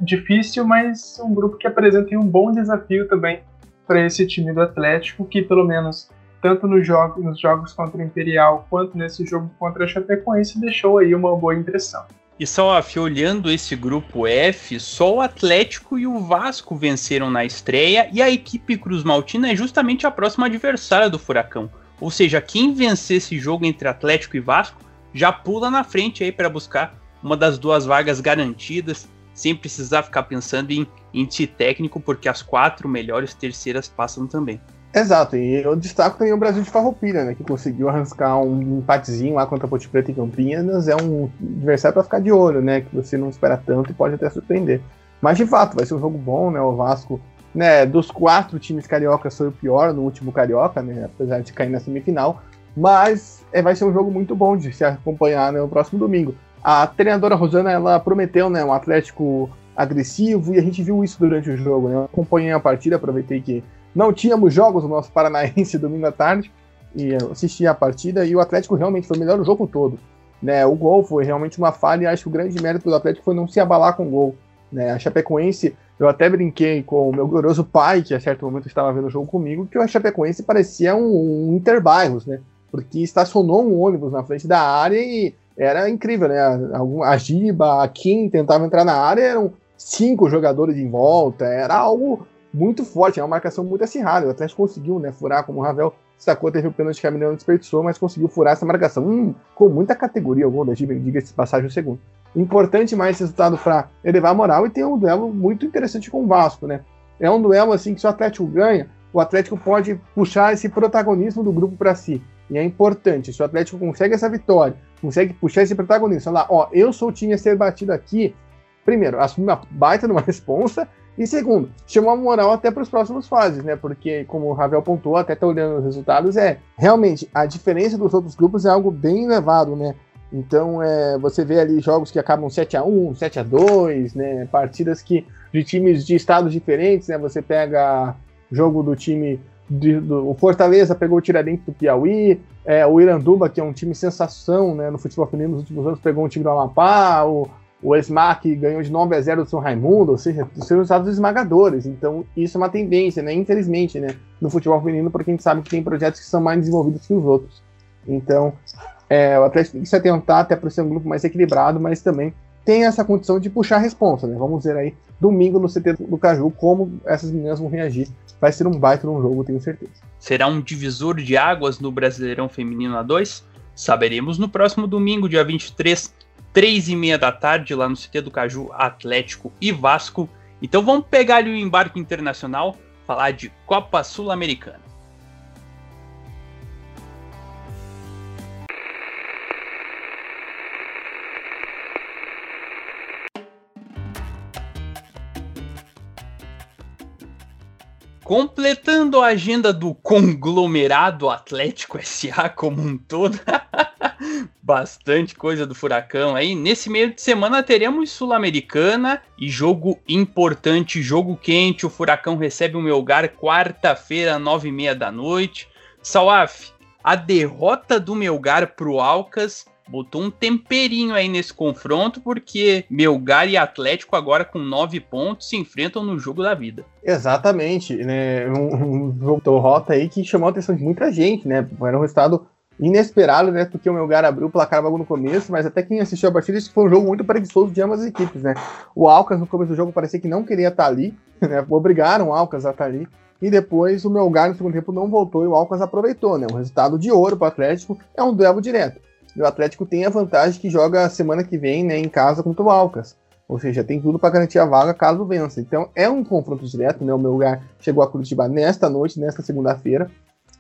difícil, mas um grupo que apresenta um bom desafio também para esse time do Atlético, que pelo menos tanto no jogo, nos jogos contra o Imperial quanto nesse jogo contra a Chapecoense deixou aí uma boa impressão. E Salaf, olhando esse grupo F, só o Atlético e o Vasco venceram na estreia e a equipe Cruz Maltina é justamente a próxima adversária do Furacão. Ou seja, quem vencer esse jogo entre Atlético e Vasco já pula na frente aí para buscar uma das duas vagas garantidas sem precisar ficar pensando em, em ti técnico, porque as quatro melhores terceiras passam também. Exato, e eu destaco também o Brasil de Farroupilha, né, que conseguiu arrancar um empatezinho lá contra a Ponte Preta em Campinas, é um adversário para ficar de olho, né, que você não espera tanto e pode até surpreender. Mas de fato, vai ser um jogo bom, né, o Vasco, né, dos quatro times cariocas foi o pior no último carioca, né, apesar de cair na semifinal, mas é, vai ser um jogo muito bom de se acompanhar né, no próximo domingo. A treinadora Rosana, ela prometeu, né, um Atlético agressivo e a gente viu isso durante o jogo, né? Eu acompanhei a partida, aproveitei que não tínhamos jogos no nosso [laughs] Paranaense domingo à tarde e assisti a partida e o Atlético realmente foi melhor o jogo todo. Né, o gol foi realmente uma falha e acho que o grande mérito do Atlético foi não se abalar com o gol. Né, a Chapecoense, eu até brinquei com o meu glorioso pai, que a certo momento estava vendo o jogo comigo, que o Chapecoense parecia um, um Interbairros, né? Porque estacionou um ônibus na frente da área e era incrível, né? A Giba, a Kim tentavam entrar na área, eram cinco jogadores em volta, era algo muito forte, é uma marcação muito acirrada. O Atlético conseguiu, né, furar, como o Ravel destacou, teve o pênalti que a Mineirão desperdiçou, mas conseguiu furar essa marcação. Hum, com muita categoria o gol da Giba, diga-se passagem o segundo. Importante mais esse resultado para elevar a moral e tem um duelo muito interessante com o Vasco, né? É um duelo assim que se o Atlético ganha, o Atlético pode puxar esse protagonismo do grupo para si. E é importante, se o Atlético consegue essa vitória, consegue puxar esse protagonismo, lá, ó, eu sou o time a ser batido aqui, primeiro, assume uma baita numa [laughs] responsa, e segundo, chamar moral até para os próximos fases, né? Porque, como o Ravel pontuou, até tá olhando os resultados, é realmente a diferença dos outros grupos é algo bem elevado, né? Então, é, você vê ali jogos que acabam 7 a 1 7 a 2 né? Partidas que de times de estados diferentes, né? Você pega jogo do time de, do, o Fortaleza pegou o Tiradentes do Piauí, é, o Iranduba, que é um time sensação né, no futebol feminino nos últimos anos, pegou um time do Amapá, o, o Esmac ganhou de 9 a 0 do São Raimundo, ou seja, são resultados esmagadores. Então, isso é uma tendência, né? Infelizmente, né? No futebol feminino, porque a gente sabe que tem projetos que são mais desenvolvidos que os outros. Então, é, o Atlético tem que se atentar até para ser um grupo mais equilibrado, mas também tem essa condição de puxar a responsa, né? Vamos ver aí domingo no CT do Caju como essas meninas vão reagir. Vai ser um baita um jogo, tenho certeza. Será um divisor de águas no Brasileirão Feminino A2? Saberemos no próximo domingo, dia 23, três e meia da tarde, lá no CT do Caju, Atlético e Vasco. Então vamos pegar ali o embarque internacional, falar de Copa Sul-Americana. Completando a agenda do conglomerado Atlético SA como um todo, [laughs] bastante coisa do Furacão aí. Nesse meio de semana teremos Sul-Americana e jogo importante, jogo quente. O Furacão recebe o Melgar quarta-feira, nove e meia da noite. Salaf, a derrota do Melgar pro Alcas botou um temperinho aí nesse confronto, porque Melgar e Atlético agora com nove pontos se enfrentam no jogo da vida. Exatamente, né? Um, um jogo de rota aí que chamou a atenção de muita gente, né? Era um resultado inesperado, né? Porque o Melgar abriu o placar logo no começo, mas até quem assistiu a partida, isso foi um jogo muito preguiçoso de ambas as equipes, né? O Alcas no começo do jogo parecia que não queria estar ali, né? Obrigaram o Alcas a estar ali. E depois o Melgar no segundo tempo não voltou e o Alcas aproveitou, né? Um resultado de ouro para o Atlético é um duelo direto. E o Atlético tem a vantagem que joga semana que vem né, em casa contra o Alcas. Ou seja, tem tudo para garantir a vaga caso vença. Então é um confronto direto, né? O meu lugar chegou a Curitiba nesta noite, nesta segunda-feira.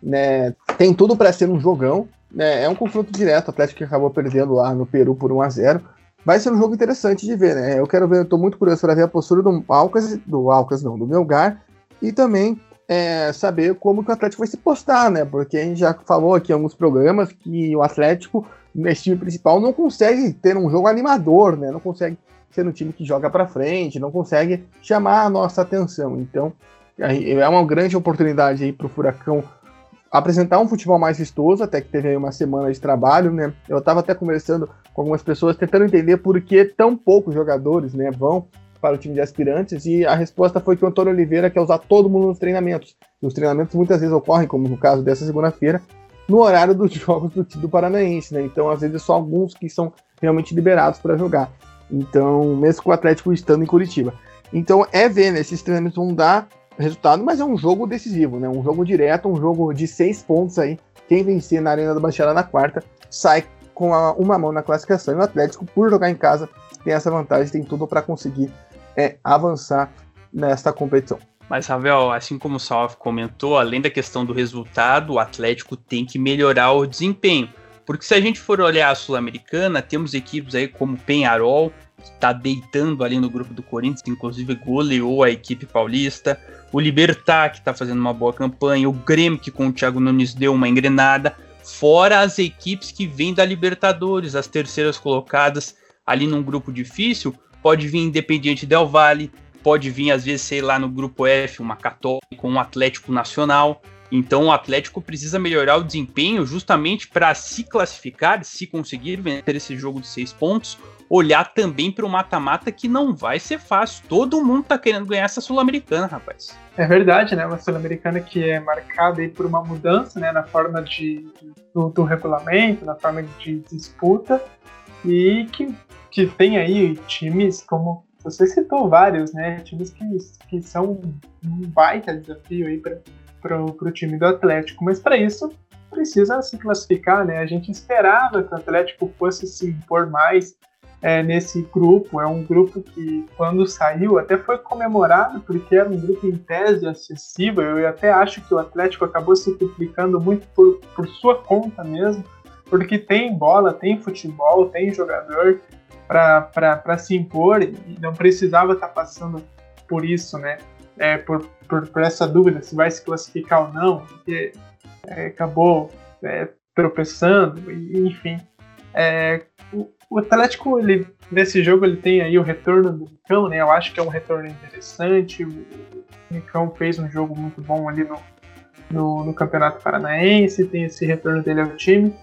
Né? Tem tudo para ser um jogão. Né? É um confronto direto. O Atlético acabou perdendo lá no Peru por 1 a 0 Vai ser um jogo interessante de ver, né? Eu quero ver, eu tô muito curioso para ver a postura do Alcas, do Alcas não, do Melgar, e também é, saber como que o Atlético vai se postar, né? Porque a gente já falou aqui em alguns programas que o Atlético nesse time principal não consegue ter um jogo animador, né? Não consegue ser um time que joga para frente, não consegue chamar a nossa atenção. Então, é uma grande oportunidade aí para o Furacão apresentar um futebol mais vistoso, até que teve aí uma semana de trabalho, né? Eu estava até conversando com algumas pessoas tentando entender por que tão poucos jogadores, né, vão para o time de aspirantes e a resposta foi que o Antônio Oliveira quer usar todo mundo nos treinamentos. E os treinamentos muitas vezes ocorrem, como no caso dessa segunda-feira, no horário dos [laughs] jogos do, do Paranaense, né? Então, às vezes, só alguns que são realmente liberados para jogar. Então, mesmo com o Atlético estando em Curitiba. Então, é ver, né? Esses treinamentos vão dar resultado, mas é um jogo decisivo, né? Um jogo direto, um jogo de seis pontos aí. Quem vencer na Arena da Baixada na quarta sai com a, uma mão na classificação. E o Atlético, por jogar em casa, tem essa vantagem, tem tudo para conseguir é, avançar nesta competição. Mas, Ravel, assim como o Salve comentou, além da questão do resultado, o Atlético tem que melhorar o desempenho. Porque se a gente for olhar a Sul-Americana, temos equipes aí como Penharol, que está deitando ali no grupo do Corinthians, inclusive goleou a equipe paulista, o Libertar, que está fazendo uma boa campanha, o Grêmio, que com o Thiago Nunes deu uma engrenada, fora as equipes que vêm da Libertadores, as terceiras colocadas ali num grupo difícil, pode vir Independiente Del Valle, pode vir, às vezes, sei lá, no grupo F, uma Católica, um Atlético Nacional. Então o Atlético precisa melhorar o desempenho justamente para se classificar, se conseguir vencer esse jogo de seis pontos, olhar também para o mata-mata que não vai ser fácil. Todo mundo tá querendo ganhar essa Sul-Americana, rapaz. É verdade, né? Uma Sul-Americana que é marcada aí por uma mudança né, na forma de, do, do regulamento, na forma de disputa. e que, que tem aí times como você citou vários, né? Times que, que são um baita desafio aí para o time do Atlético, mas para isso precisa se classificar, né? A gente esperava que o Atlético fosse se impor mais é, nesse grupo. É um grupo que, quando saiu, até foi comemorado, porque era um grupo em tese acessível. Eu até acho que o Atlético acabou se complicando muito por, por sua conta mesmo, porque tem bola, tem futebol, tem jogador para se impor e não precisava estar tá passando por isso, né? É, por, por, por, essa dúvida se vai se classificar ou não, porque é, acabou é, tropeçando, e, enfim. É, o, o, Atlético, ele, nesse jogo, ele tem aí o retorno do Nicão, né? Eu acho que é um retorno interessante. O Nicão fez um jogo muito bom ali no, no, no Campeonato Paranaense, tem esse retorno dele ao time.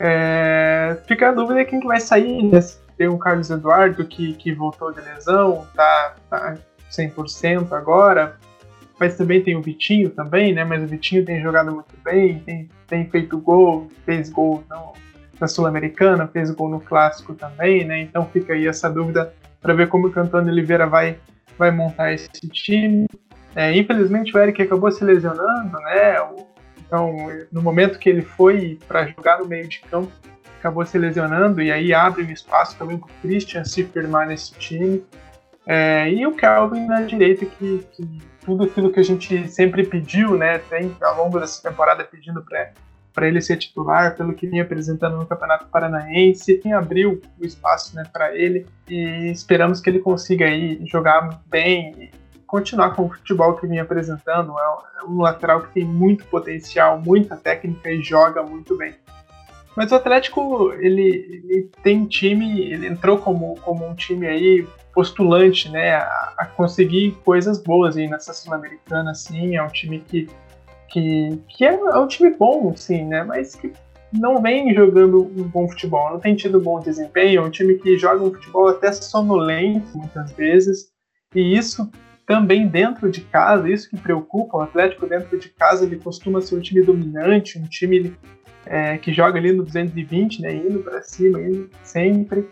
É, fica a dúvida quem que vai sair, né? Tem o Carlos Eduardo que, que voltou de lesão, tá, tá 100% agora. Mas também tem o Vitinho também, né? Mas o Vitinho tem jogado muito bem, tem, tem feito gol, fez gol no, na Sul-Americana, fez gol no Clássico também, né? Então fica aí essa dúvida para ver como o Antônio Oliveira vai, vai montar esse time. É, infelizmente o Eric acabou se lesionando, né? Então, no momento que ele foi para jogar no meio de campo, acabou se lesionando e aí abre um espaço também para o Christian se firmar nesse time. É, e o Calvin na direita, que, que, tudo aquilo que a gente sempre pediu, né, tem ao longo dessa temporada pedindo para ele ser titular, pelo que vinha apresentando no Campeonato Paranaense, abriu o espaço né, para ele e esperamos que ele consiga aí jogar bem e continuar com o futebol que vinha apresentando. É um lateral que tem muito potencial, muita técnica e joga muito bem. Mas o Atlético, ele, ele tem time, ele entrou como, como um time aí postulante, né, a, a conseguir coisas boas aí nessa Sul-Americana, assim, é um time que, que, que é, é um time bom, sim, né, mas que não vem jogando um bom futebol, não tem tido bom desempenho, é um time que joga um futebol até sonolento muitas vezes, e isso também dentro de casa, isso que preocupa, o Atlético dentro de casa ele costuma ser um time dominante, um time é, que joga ali no 220, né, indo para cima, indo sempre,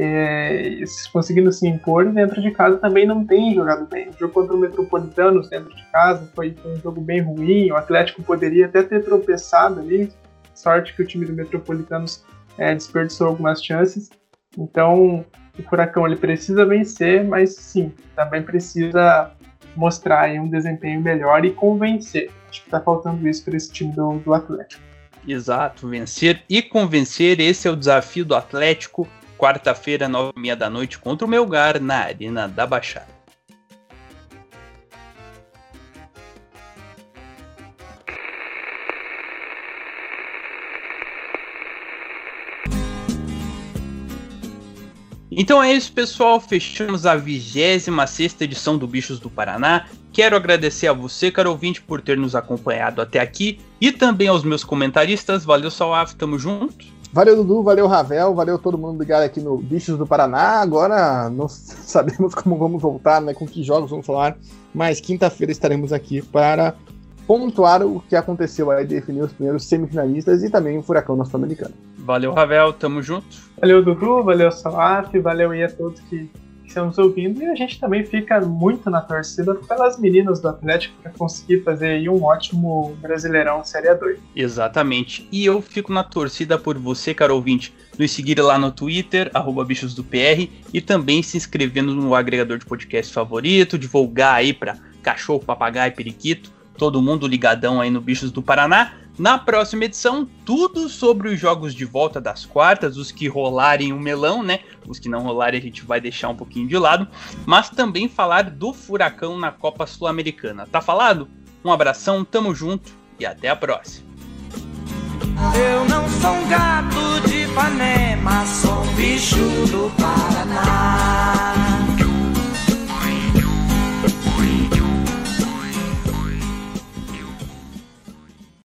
é, conseguindo se impor dentro de casa também não tem jogado bem. O jogo contra o Metropolitanos dentro de casa foi, foi, um jogo bem ruim. O Atlético poderia até ter tropeçado ali. Sorte que o time do Metropolitanos é, desperdiçou algumas chances. Então o Furacão ele precisa vencer, mas sim, também precisa mostrar um desempenho melhor e convencer. Acho que está faltando isso para esse time do, do Atlético. Exato, vencer e convencer, esse é o desafio do Atlético, quarta-feira, nove e meia da noite, contra o Melgar, na Arena da Baixada. Então é isso, pessoal. Fechamos a 26 edição do Bichos do Paraná. Quero agradecer a você, caro ouvinte, por ter nos acompanhado até aqui e também aos meus comentaristas. Valeu, Salaf, tamo junto. Valeu, Dudu, valeu, Ravel, valeu todo mundo ligado aqui no Bichos do Paraná. Agora não [laughs] sabemos como vamos voltar, né, com que jogos vamos falar, mas quinta-feira estaremos aqui para pontuar o que aconteceu aí, definir os primeiros semifinalistas e também o Furacão Norte-Americano. Valeu, Ravel, tamo junto. Valeu, Dudu, valeu, Salaf, valeu aí a todos que estamos ouvindo. E a gente também fica muito na torcida pelas meninas do Atlético para conseguir fazer um ótimo Brasileirão Série A2. Exatamente. E eu fico na torcida por você, caro ouvinte, nos seguir lá no Twitter, arroba bichos do PR, e também se inscrevendo no agregador de podcast favorito, divulgar aí para cachorro, papagaio, periquito, todo mundo ligadão aí no Bichos do Paraná. Na próxima edição, tudo sobre os jogos de volta das quartas, os que rolarem o melão, né? Os que não rolarem a gente vai deixar um pouquinho de lado, mas também falar do furacão na Copa Sul-Americana. Tá falado? Um abração, tamo junto e até a próxima. Eu não sou um gato de Ipanema, sou um bicho do Paraná.